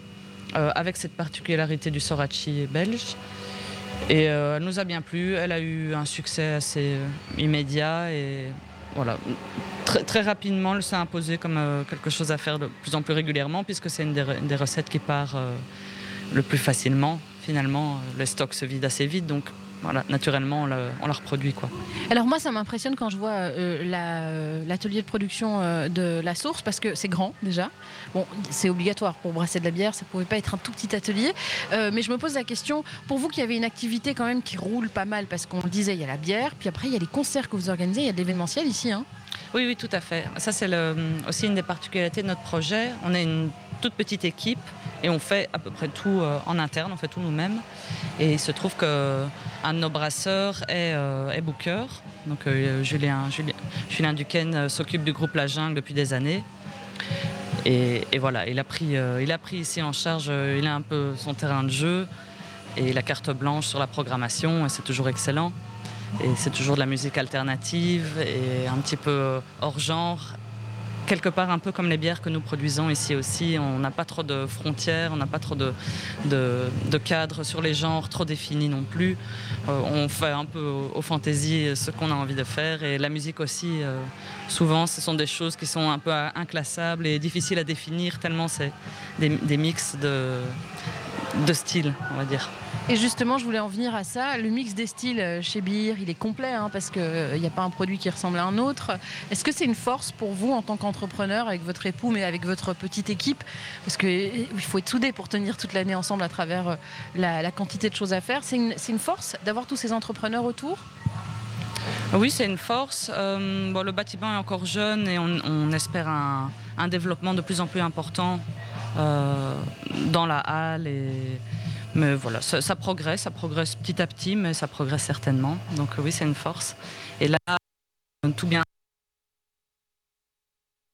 euh, avec cette particularité du sorachi belge. Et euh, elle nous a bien plu, elle a eu un succès assez euh, immédiat et voilà. Très, rapidement, elle s'est imposée comme quelque chose à faire de plus en plus régulièrement puisque c'est une, des recettes qui part le plus facilement. Finalement, les stocks se vident assez vite, donc voilà, naturellement, on la, on la reproduit. Quoi.
Alors moi, ça m'impressionne quand je vois euh, la, euh, l'atelier de production euh, de la source, parce que c'est grand déjà. Bon, c'est obligatoire pour brasser de la bière, ça pouvait pas être un tout petit atelier. Euh, mais je me pose la question, pour vous qui avez une activité quand même qui roule pas mal, parce qu'on le disait, il y a la bière, puis après il y a les concerts que vous organisez, il y a de l'événementiel ici. Hein.
Oui, oui, tout à fait. Ça, c'est aussi une des particularités de notre projet. On est une toute petite équipe et on fait à peu près tout euh, en interne, on fait tout nous-mêmes. Et il se trouve qu'un de nos brasseurs est, euh, booker. Donc euh, Julien, Julien, Duquesne s'occupe du groupe La Jungle depuis des années. Et, voilà, il a, pris, il a pris ici en charge, il a un peu son terrain de jeu et la carte blanche sur la programmation et c'est toujours excellent. Et c'est toujours de la musique alternative et un petit peu hors genre. Quelque part un peu comme les bières que nous produisons ici aussi. On n'a pas trop de frontières, on n'a pas trop de, de, cadres sur les genres trop définis non plus. Euh, on fait un peu au, au fantasy ce qu'on a envie de faire. Et la musique aussi, euh, souvent, ce sont des choses qui sont un peu inclassables et difficiles à définir tellement c'est des, des mix de, de styles, on va dire.
Et justement, je voulais en venir à ça. Le mix des styles euh, chez Beer, il est complet, hein, parce qu'il n'y a pas un produit qui ressemble à un autre. Est-ce que c'est une force pour vous en tant qu'entrepreneur, avec votre époux, mais avec votre petite équipe? Parce qu'il faut être soudé pour tenir toute l'année ensemble à travers euh, la, quantité de choses à faire. C'est une, force d'avoir tous ces entrepreneurs autour?
Oui, c'est une force. Euh, le bâtiment est encore jeune et on, espère un, développement de plus en plus important euh, dans la halle. Mais voilà, ça, ça progresse, ça progresse petit à petit, mais ça progresse certainement. Donc euh, oui, c'est une force. Et là, euh, tout bien.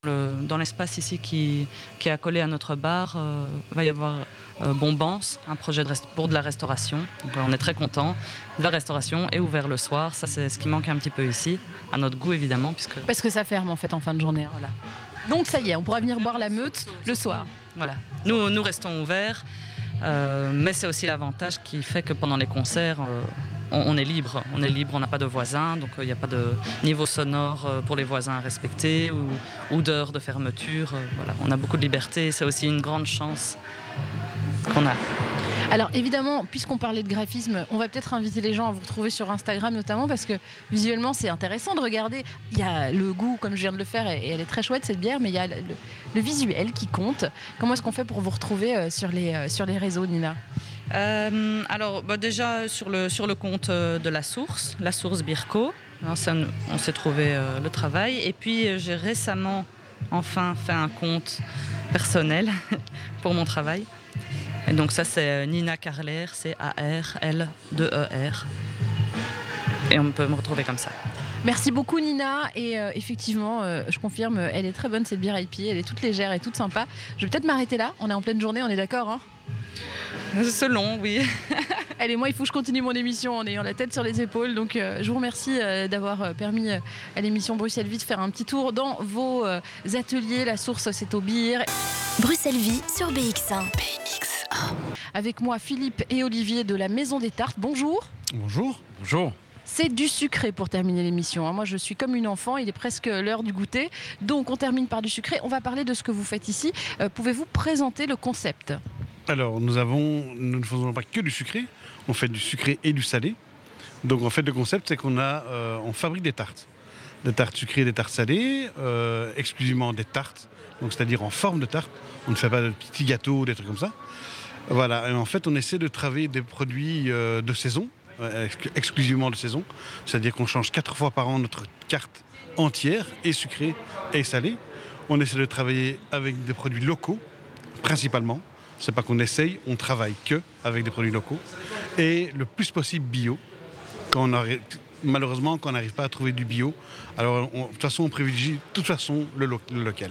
Dans l'espace ici qui, qui est accolé à notre bar, euh, va y avoir euh, Bombance, un projet de pour de la restauration. Donc, on est très content. La restauration est ouverte le soir, ça c'est ce qui manque un petit peu ici, à notre goût évidemment, puisque
Parce que ça ferme en fait en fin de journée. Voilà. Donc ça y est, on pourra venir boire la meute le soir.
voilà, nous, nous restons ouverts, mais c'est aussi l'avantage qui fait que pendant les concerts, euh, on, est libre, on est libre, on n'a pas de voisins, donc euh, il n'y a pas de niveau sonore euh, pour les voisins à respecter ou, ou d'heures de fermeture. euh, on a beaucoup de liberté, c'est aussi une grande chance qu'on a.
Alors évidemment, puisqu'on parlait de graphisme, on va peut-être inviter les gens à vous retrouver sur Instagram notamment parce que visuellement c'est intéressant de regarder. Il y a le goût, comme je viens de le faire, et elle est très chouette cette bière, mais il y a le, visuel qui compte. Comment est-ce qu'on fait pour vous retrouver euh, sur les, euh, sur les réseaux, Nina?
Euh, alors, bah, déjà sur le, sur le compte de la source, la source Birko, on s'est trouvé le travail. Et puis, j'ai récemment enfin fait un compte personnel [laughs] pour mon travail. Et donc, ça, c'est euh, Nina Carler, C-A-R-L-2-E-R. Et on peut me retrouver comme ça.
Merci beaucoup Nina et euh, effectivement euh, je confirme elle est très bonne cette bière IP, elle est toute légère et toute sympa. Je vais peut-être m'arrêter là, on est en pleine journée, on est d'accord hein?
Selon, oui. [laughs]
Allez, moi, il faut que je continue mon émission en ayant la tête sur les épaules. Donc, euh, je vous remercie euh, d'avoir permis euh, à l'émission Bruxelles Vie de faire un petit tour dans vos euh, ateliers. La source, c'est au Beer.
Bruxelles Vie sur BX1.
Avec moi, Philippe et Olivier de la Maison des Tartes. Bonjour.
Bonjour. Bonjour.
C'est du sucré pour terminer l'émission. hein. Moi, je suis comme une enfant. Il est presque l'heure du goûter. Donc, on termine par du sucré. On va parler de ce que vous faites ici. Euh, Pouvez-vous présenter le concept?
Alors, nous avons, nous ne faisons pas que du sucré, on fait du sucré et du salé. Donc, en fait, le concept, c'est qu'on a, euh, on fabrique des tartes, des tartes sucrées, des tartes salées, euh, exclusivement des tartes, donc c'est-à-dire en forme de tarte. On ne fait pas de petits gâteaux, des trucs comme ça. Voilà. Et en fait, on essaie de travailler des produits euh, de saison, euh, ex- exclusivement de saison. C'est-à-dire qu'on change quatre fois par an notre carte entière, et sucrée et salée. On essaie de travailler avec des produits locaux, principalement. C'est pas qu'on essaye, on travaille que avec des produits locaux. Et le plus possible bio. Quand on malheureusement, quand on n'arrive pas à trouver du bio, alors on- de toute façon, on privilégie de toute façon le local.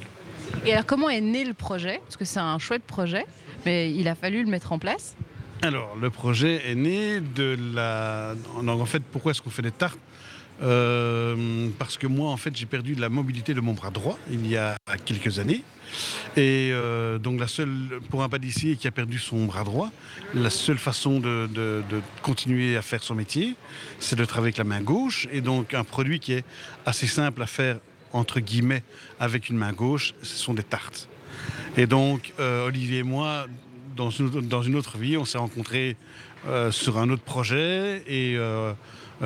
Et alors, comment est né le projet? Parce que c'est un chouette projet, mais il a fallu le mettre en place.
Alors, le projet est né de la. En fait, pourquoi est-ce qu'on fait des tartes? Euh, Parce que moi, en fait, j'ai perdu la mobilité de mon bras droit il y a quelques années. Et euh, donc, la seule, pour un pâtissier qui a perdu son bras droit, la seule façon de continuer à faire son métier, c'est de travailler avec la main gauche. Et donc, un produit qui est assez simple à faire, entre guillemets, avec une main gauche, ce sont des tartes. Et donc, euh, Olivier et moi, dans une, autre vie, on s'est rencontrés euh, sur un autre projet et euh,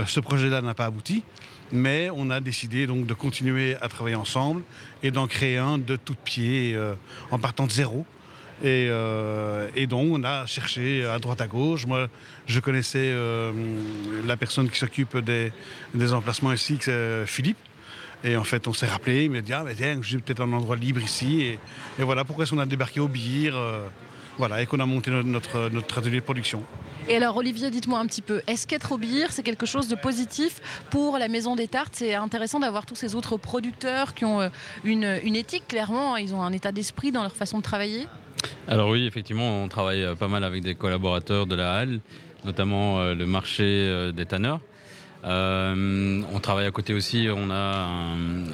ce projet-là n'a pas abouti. Mais on a décidé donc de continuer à travailler ensemble et d'en créer un de toutes pieds euh, en partant de zéro. Et, donc on a cherché à droite à gauche. Moi, je connaissais la personne qui s'occupe des, des emplacements ici, Philippe. Et en fait, on s'est rappelé, il m'a dit, ah, mais tiens, j'ai peut-être un endroit libre ici. Et, et voilà pourquoi est-ce qu'on a débarqué au Bire. euh, voilà, et qu'on a monté notre, notre, notre atelier de production.
Et alors, Olivier, dites-moi un petit peu, est-ce qu'être au Bire, c'est quelque chose de positif pour la Maison des Tartes? C'est intéressant d'avoir tous ces autres producteurs qui ont euh, une, une éthique, clairement, ils ont un état d'esprit dans leur façon de travailler
Alors oui, effectivement, on travaille euh, pas mal avec des collaborateurs de la halle, notamment le marché des tanneurs. Euh, on travaille à côté aussi, on a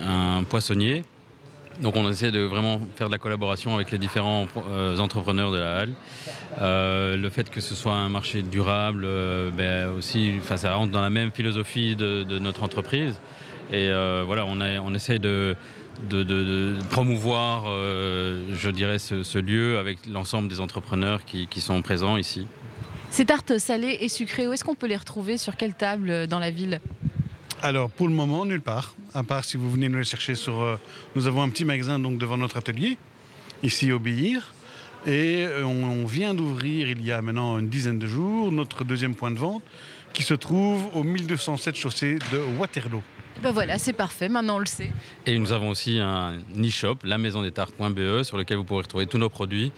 un, poissonnier. Donc on essaie de vraiment faire de la collaboration avec les différents euh, entrepreneurs de la halle. Euh, le fait que ce soit un marché durable, ben aussi, ça rentre dans la même philosophie de, notre entreprise. Et voilà, on, essaie de, promouvoir, je dirais, ce, lieu avec l'ensemble des entrepreneurs qui sont présents ici.
Ces tartes salées et sucrées, où est-ce qu'on peut les retrouver Sur quelle table euh, dans la ville
Alors pour le moment, nulle part. À part si vous venez nous les chercher sur. euh, nous avons un petit magasin donc devant notre atelier, ici au. Et euh, on, on vient d'ouvrir il y a maintenant une dizaine de jours notre deuxième point de vente qui se trouve au 1207 chaussée de Waterloo.
Ben voilà, c'est parfait, maintenant on le sait.
Et nous avons aussi un e-shop, la maison des tartes.be, sur lequel vous pourrez retrouver tous nos produits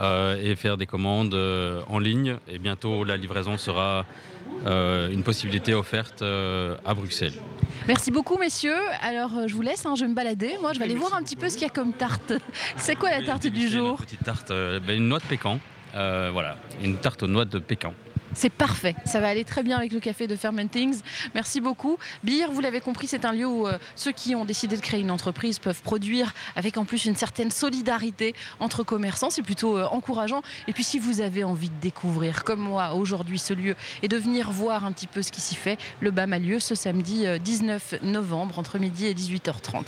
et faire des commandes euh, en ligne. Et bientôt, la livraison sera euh, une possibilité offerte euh, à Bruxelles.
Merci beaucoup, messieurs. Alors, euh, je vous laisse, hein, je vais me balader. Moi, je vais aller voir un petit peu ce qu'il y a comme tarte. [laughs] C'est quoi la tarte du jour?
notre Petite tarte, euh, ben, une noix de pécan. Euh, voilà, une tarte aux noix de pécan.
C'est parfait. Ça va aller très bien avec le café de Fermentings. Merci beaucoup. Beer, vous l'avez compris, c'est un lieu où euh, ceux qui ont décidé de créer une entreprise peuvent produire avec en plus une certaine solidarité entre commerçants. C'est plutôt euh, encourageant. Et puis, si vous avez envie de découvrir, comme moi, aujourd'hui, ce lieu et de venir voir un petit peu ce qui s'y fait, le BAM a lieu ce samedi euh, 19 novembre entre midi et 18h30.